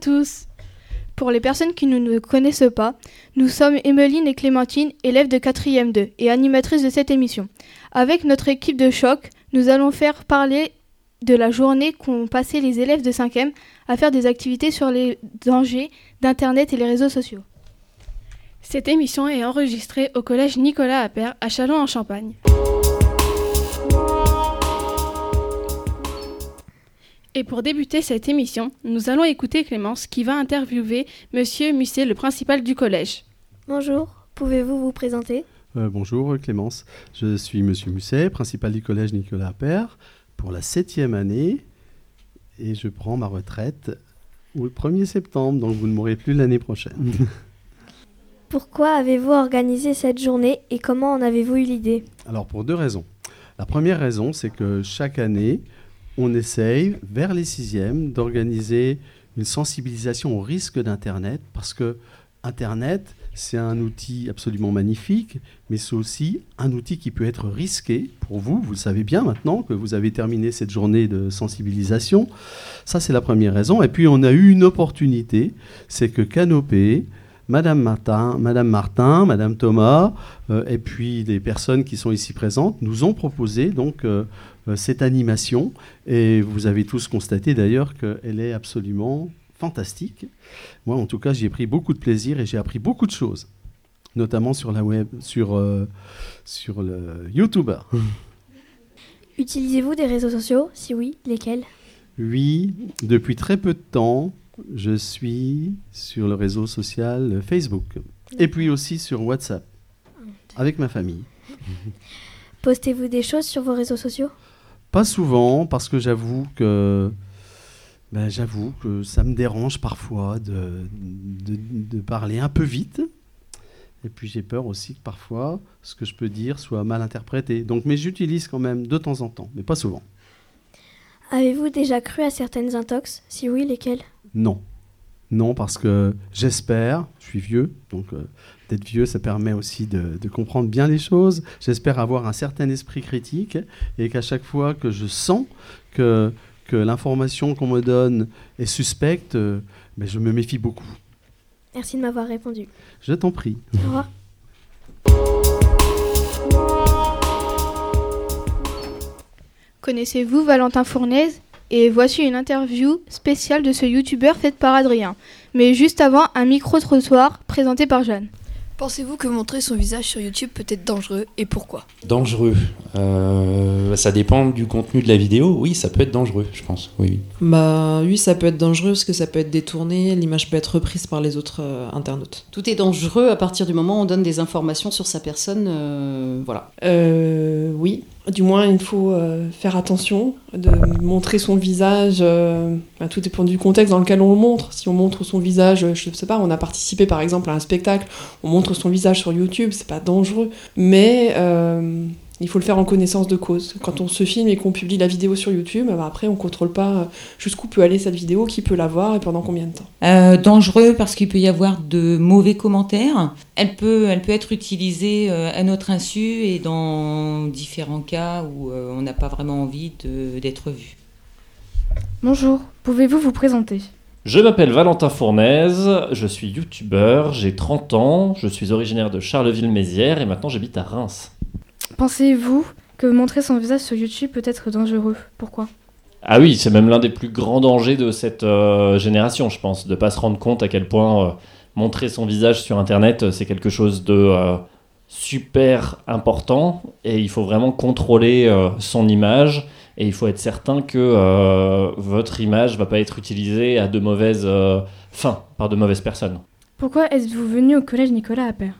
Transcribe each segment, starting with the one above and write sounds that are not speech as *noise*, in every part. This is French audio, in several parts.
Tous. Pour les personnes qui ne nous connaissent pas, nous sommes Emeline et Clémentine, élèves de 4e 2 et animatrices de cette émission. Avec notre équipe de choc, nous allons faire parler de la journée qu'ont passé les élèves de 5e à faire des activités sur les dangers d'Internet et les réseaux sociaux. Cette émission est enregistrée au collège Nicolas Appert à Châlons-en-Champagne. Et pour débuter cette émission, nous allons écouter Clémence qui va interviewer Monsieur Musset, le principal du collège. Bonjour, pouvez-vous vous présenter? Euh, Bonjour Clémence, je suis Monsieur Musset, principal du collège Nicolas Appert pour la septième année et je prends ma retraite le 1er septembre, donc vous ne mourrez plus l'année prochaine. *laughs* Pourquoi avez-vous organisé cette journée et comment en avez-vous eu l'idée? Alors pour deux raisons. La première raison, c'est que chaque année, on essaye, vers les sixièmes, d'organiser une sensibilisation au risque d'Internet, parce que Internet, c'est un outil absolument magnifique, mais c'est aussi un outil qui peut être risqué pour vous. Vous le savez bien maintenant que vous avez terminé cette journée de sensibilisation. Ça, c'est la première raison. Et puis, on a eu une opportunité, c'est que Canopé, Madame Martin, Madame Martin, Madame Thomas, euh, et puis les personnes qui sont ici présentes nous ont proposé donc euh, euh, cette animation. Et vous avez tous constaté d'ailleurs qu'elle est absolument fantastique. Moi, en tout cas, j'y ai pris beaucoup de plaisir et j'ai appris beaucoup de choses, notamment sur la web, sur, sur le YouTuber. Utilisez-vous des réseaux sociaux? Si oui, lesquels? Oui, depuis très peu de temps je suis sur le réseau social Facebook. Et puis aussi sur WhatsApp, avec ma famille. *laughs* Postez-vous des choses sur vos réseaux sociaux? Pas souvent, parce que j'avoue que, ben, j'avoue que ça me dérange parfois de, de, parler un peu vite. Et puis j'ai peur aussi que parfois ce que je peux dire soit mal interprété. Donc, mais j'utilise quand même de temps en temps, mais pas souvent. Avez-vous déjà cru à certaines intox? Si oui, lesquelles? Non. Non, parce que j'espère, je suis vieux, donc euh, d'être vieux, ça permet aussi de, comprendre bien les choses. J'espère avoir un certain esprit critique et qu'à chaque fois que je sens que, que l'information qu'on me donne est suspecte, euh, ben, je me méfie beaucoup. Merci de m'avoir répondu. Je t'en prie. Au revoir. Connaissez-vous Valentin Fournaise? Et voici une interview spéciale de ce youtubeur faite par Adrien. Mais juste avant, un micro-trottoir présenté par Jeanne. Pensez-vous que montrer son visage sur YouTube peut être dangereux et pourquoi? Dangereux euh, Ça dépend du contenu de la vidéo. Oui, ça peut être dangereux, je pense. Oui, Bah oui, ça peut être dangereux parce que ça peut être détourné, l'image peut être reprise par les autres euh, internautes. Tout est dangereux à partir du moment où on donne des informations sur sa personne. Euh, voilà. oui, du moins, il faut euh, faire attention de montrer son visage. Euh, tout dépend du contexte dans lequel on le montre. Si on montre son visage, je ne sais pas, on a participé par exemple à un spectacle, on montre son visage sur YouTube, c'est pas dangereux. Mais euh, il faut le faire en connaissance de cause. Quand on se filme et qu'on publie la vidéo sur YouTube, bah, après on contrôle pas euh, jusqu'où peut aller cette vidéo, qui peut la voir et pendant combien de temps. Euh, dangereux parce qu'il peut y avoir de mauvais commentaires. Elle peut, elle peut être utilisée euh, à notre insu et dans différents cas où on n'a pas vraiment envie d'être vu. Bonjour, pouvez-vous vous présenter? Je m'appelle Valentin Fournaise, je suis youtubeur, j'ai 30 ans, je suis originaire de Charleville-Mézières et maintenant j'habite à Reims. Pensez-vous que montrer son visage sur YouTube peut être dangereux? Pourquoi? Ah oui, c'est même l'un des plus grands dangers de cette euh, génération, je pense, de ne pas se rendre compte à quel point euh, montrer son visage sur Internet, euh, c'est quelque chose de super important et il faut vraiment contrôler son image et il faut être certain que votre image va pas être utilisée à de mauvaises fins par de mauvaises personnes. Pourquoi êtes-vous venu au collège Nicolas Appert?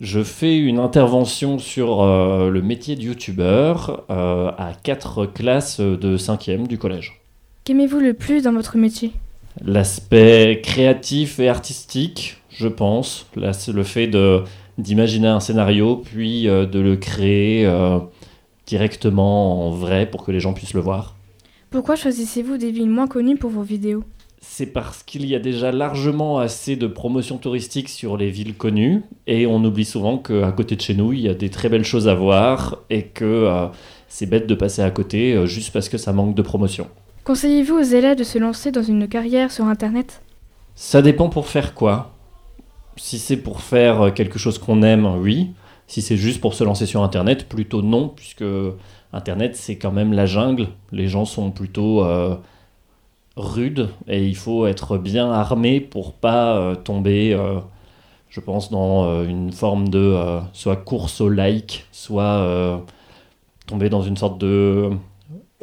Je fais une intervention sur euh, le métier de youtubeur euh, à quatre classes de 5e du collège. Qu'aimez-vous le plus dans votre métier? L'aspect créatif et artistique, je pense. Là, c'est le fait de, d'imaginer un scénario, puis euh, de le créer directement en vrai pour que les gens puissent le voir. Pourquoi choisissez-vous des villes moins connues pour vos vidéos? C'est parce qu'il y a déjà largement assez de promotion touristique sur les villes connues et on oublie souvent qu'à côté de chez nous, il y a des très belles choses à voir et que euh, c'est bête de passer à côté euh, juste parce que ça manque de promotion. Conseillez-vous aux élèves de se lancer dans une carrière sur Internet? Ça dépend pour faire quoi. Si c'est pour faire euh, quelque chose qu'on aime, oui. Si c'est juste pour se lancer sur Internet, plutôt non, puisque Internet, c'est quand même la jungle. Les gens sont plutôt euh, rudes et il faut être bien armé pour pas euh, tomber, euh, je pense, dans euh, une forme de soit course au like, soit tomber dans une sorte de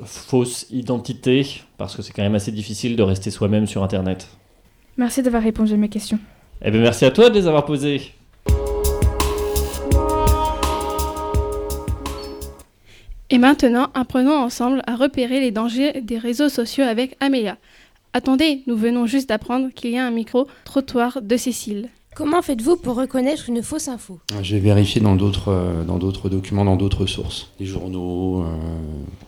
fausse identité, parce que c'est quand même assez difficile de rester soi-même sur Internet. Merci d'avoir répondu à mes questions. Eh bien, merci à toi de les avoir posées. Et maintenant, apprenons ensemble à repérer les dangers des réseaux sociaux avec Amélia. Attendez, nous venons juste d'apprendre qu'il y a un micro-trottoir de Cécile. Comment faites-vous pour reconnaître une fausse info? J'ai vérifié dans d'autres euh, dans d'autres documents, dans d'autres sources, des journaux, euh,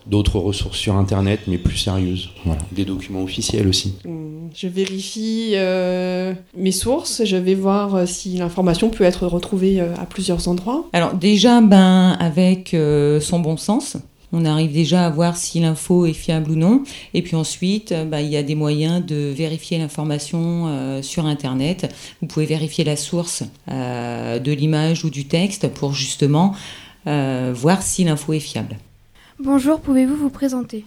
d'autres ressources sur Internet, mais plus sérieuses. Voilà. Des documents officiels aussi. Hum, Je vérifie euh, mes sources, je vais voir si l'information peut être retrouvée à plusieurs endroits. Alors déjà, ben, avec euh, son bon sens, on arrive déjà à voir si l'info est fiable ou non. Et puis ensuite, euh, ben, il y a des moyens de vérifier l'information euh, sur Internet. Vous pouvez vérifier la source euh, de l'image ou du texte pour justement euh, voir si l'info est fiable. Bonjour, pouvez-vous vous présenter?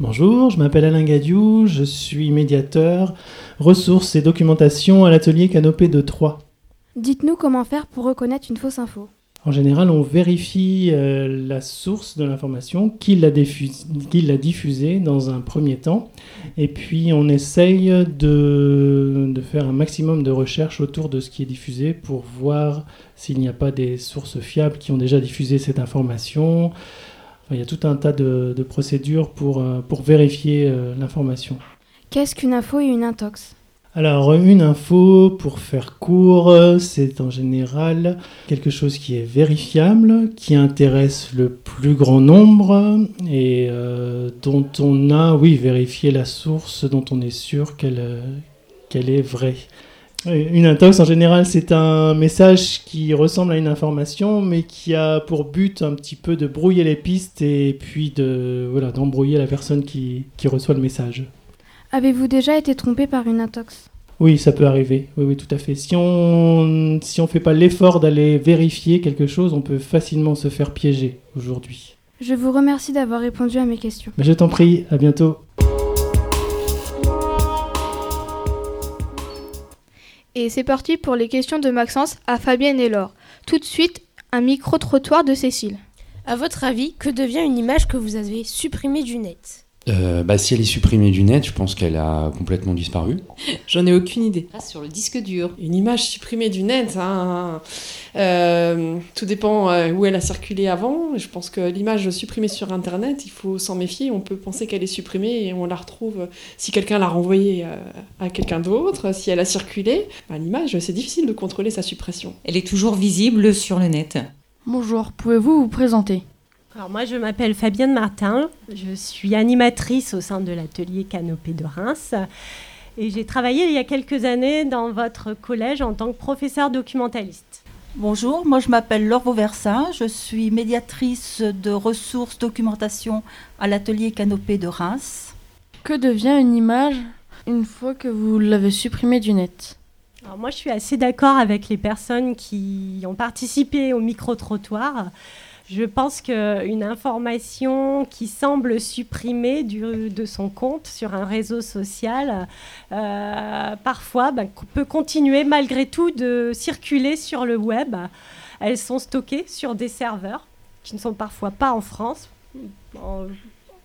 Bonjour, je m'appelle Alain Gadiou, je suis médiateur, ressources et documentation à l'atelier Canopée de Troyes. Dites-nous comment faire pour reconnaître une fausse info. En général, on vérifie euh, la source de l'information, qui l'a diffusée dans un premier temps, et puis on essaye de, faire un maximum de recherches autour de ce qui est diffusé pour voir s'il n'y a pas des sources fiables qui ont déjà diffusé cette information. Enfin, il y a tout un tas de, de procédures pour, euh, pour vérifier euh, l'information. Qu'est-ce qu'une info et une intox? Alors, une info, pour faire court, c'est en général quelque chose qui est vérifiable, qui intéresse le plus grand nombre et euh, dont on a, oui, vérifié la source, dont on est sûr qu'elle euh, est vraie. Une intox, en général, c'est un message qui ressemble à une information, mais qui a pour but un petit peu de brouiller les pistes et puis de voilà d'embrouiller la personne qui reçoit le message. Avez-vous déjà été trompé par une intox? Oui, ça peut arriver. Oui, oui, tout à fait. Si on si on fait pas l'effort d'aller vérifier quelque chose, on peut facilement se faire piéger aujourd'hui. Je vous remercie d'avoir répondu à mes questions. Mais je t'en prie, à bientôt. Et c'est parti pour les questions de Maxence à Fabienne et Laure. Tout de suite, un micro-trottoir de Cécile. À votre avis, que devient une image que vous avez supprimée du net? Euh, bah, si elle est supprimée du net, je pense qu'elle a complètement disparu. *laughs* J'en ai aucune idée. Ah, sur le disque dur. Une image supprimée du net, hein, euh, tout dépend euh, où elle a circulé avant. Je pense que l'image supprimée sur Internet, il faut s'en méfier. On peut penser qu'elle est supprimée et on la retrouve si quelqu'un l'a renvoyée à quelqu'un d'autre, si elle a circulé. Bah, L'image, c'est difficile de contrôler sa suppression. Elle est toujours visible sur le net. Bonjour, pouvez-vous vous présenter? Alors moi je m'appelle Fabienne Martin, je suis animatrice au sein de l'atelier Canopée de Reims et j'ai travaillé il y a quelques années dans votre collège en tant que professeur documentaliste. Bonjour, moi je m'appelle Laure Vauversin, je suis médiatrice de ressources documentation à l'atelier Canopée de Reims. Que devient une image une fois que vous l'avez supprimée du net? Alors moi je suis assez d'accord avec les personnes qui ont participé au micro-trottoir. Je pense qu'une information qui semble supprimée du- de son compte sur un réseau social, euh, parfois ben, peut continuer malgré tout de circuler sur le web. Elles sont stockées sur des serveurs qui ne sont parfois pas en France,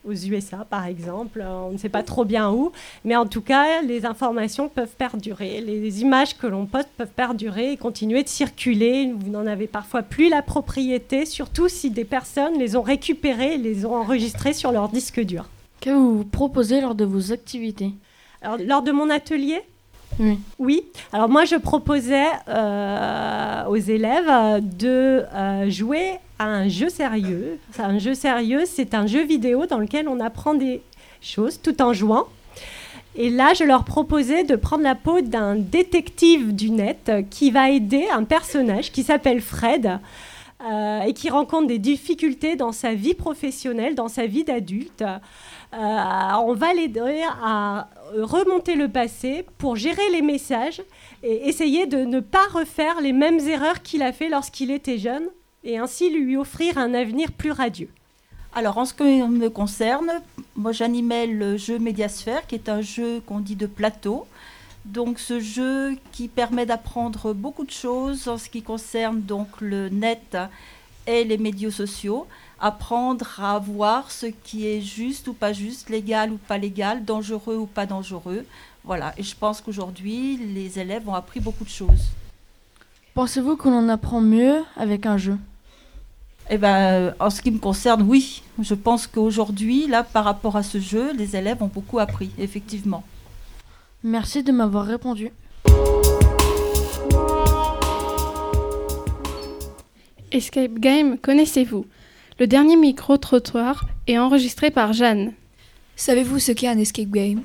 aux USA par exemple, on ne sait pas trop bien où, mais en tout cas les informations peuvent perdurer, les images que l'on poste peuvent perdurer et continuer de circuler, vous n'en avez parfois plus la propriété, surtout si des personnes les ont récupérées et les ont enregistrées sur leur disque dur. Que vous proposez lors de vos activités? Alors, lors de mon atelier? Oui. Oui. Alors moi, je proposais euh, aux élèves euh, de euh, jouer un jeu sérieux. Un jeu sérieux, c'est un jeu vidéo dans lequel on apprend des choses tout en jouant. Et là, je leur proposais de prendre la peau d'un détective du net qui va aider un personnage qui s'appelle Fred euh, et qui rencontre des difficultés dans sa vie professionnelle, dans sa vie d'adulte. Euh, on va l'aider à remonter le passé pour gérer les messages et essayer de ne pas refaire les mêmes erreurs qu'il a fait lorsqu'il était jeune et ainsi lui offrir un avenir plus radieux. Alors en ce qui me concerne, moi j'animais le jeu Médiasphère qui est un jeu qu'on dit de plateau. Donc ce jeu qui permet d'apprendre beaucoup de choses en ce qui concerne donc le net et les médias sociaux, apprendre à voir ce qui est juste ou pas juste, légal ou pas légal, dangereux ou pas dangereux. Voilà, et je pense qu'aujourd'hui, les élèves ont appris beaucoup de choses. Pensez-vous qu'on en apprend mieux avec un jeu? Eh ben, en ce qui me concerne, oui. Je pense qu'aujourd'hui, là, par rapport à ce jeu, les élèves ont beaucoup appris, effectivement. Merci de m'avoir répondu. Escape Game, connaissez-vous? Le dernier micro-trottoir est enregistré par Jeanne. Savez-vous ce qu'est un escape game?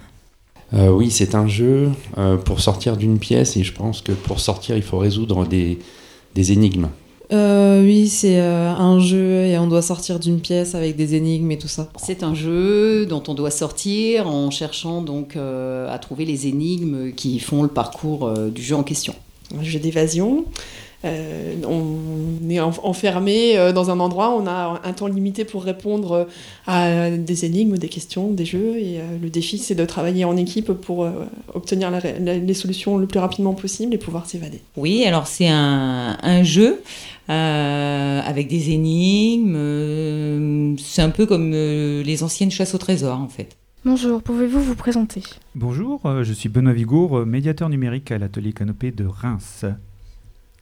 Euh, Oui, c'est un jeu euh, pour sortir d'une pièce et je pense que pour sortir, il faut résoudre des, des énigmes. Euh, oui, c'est un jeu et on doit sortir d'une pièce avec des énigmes et tout ça. C'est un jeu dont on doit sortir en cherchant donc à trouver les énigmes qui font le parcours du jeu en question. Un jeu d'évasion. Euh, on est enfermé euh, dans un endroit, on a un temps limité pour répondre euh, à des énigmes, des questions, des jeux. Et le défi, c'est de travailler en équipe pour obtenir les solutions le plus rapidement possible et pouvoir s'évader. Oui, alors c'est un, un, jeu avec des énigmes. c'est un peu comme les anciennes chasses au trésor, en fait. Bonjour, pouvez-vous vous présenter? Bonjour, je suis Benoît Vigour, médiateur numérique à l'atelier Canopée de Reims.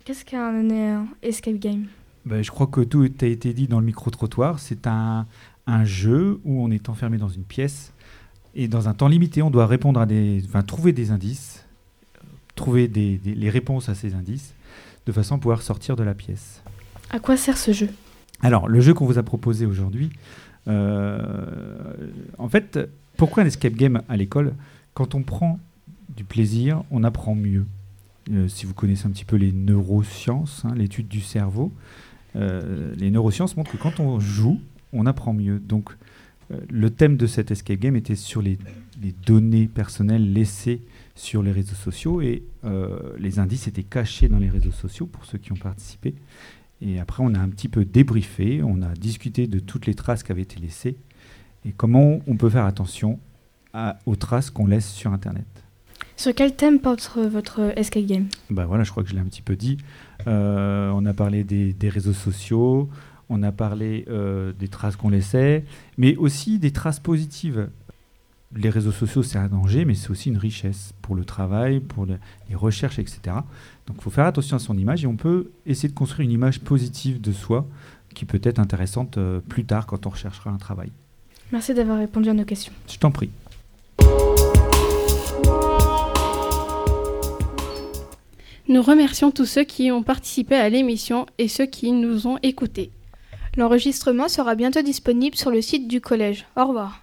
Qu'est-ce qu'un escape game? Ben, Je crois que tout a été dit dans le micro-trottoir. C'est un, un, jeu où on est enfermé dans une pièce et dans un temps limité, on doit répondre à des, enfin, trouver des indices, trouver des, les réponses à ces indices, de façon à pouvoir sortir de la pièce. À quoi sert ce jeu? Alors, le jeu qu'on vous a proposé aujourd'hui, euh, en fait, pourquoi un escape game à l'école? Quand on prend du plaisir, on apprend mieux. Euh, si vous connaissez un petit peu les neurosciences, hein, l'étude du cerveau, euh, les neurosciences montrent que quand on joue, on apprend mieux. Donc, euh, le thème de cet escape game était sur les, données personnelles laissées sur les réseaux sociaux et les indices étaient cachés dans les réseaux sociaux pour ceux qui ont participé. Et après, on a un petit peu débriefé, on a discuté de toutes les traces qui avaient été laissées et comment on peut faire attention aux traces qu'on laisse sur Internet. Sur quel thème porte votre escape game? Bah voilà, je crois que je l'ai un petit peu dit. Euh, on a parlé des, réseaux sociaux, on a parlé euh, des traces qu'on laissait, mais aussi des traces positives. Les réseaux sociaux, c'est un danger, mais c'est aussi une richesse pour le travail, pour les recherches, etc. Donc il faut faire attention à son image et on peut essayer de construire une image positive de soi qui peut être intéressante euh, plus tard quand on recherchera un travail. Merci d'avoir répondu à nos questions. Je t'en prie. Nous remercions tous ceux qui ont participé à l'émission et ceux qui nous ont écoutés. L'enregistrement sera bientôt disponible sur le site du collège. Au revoir.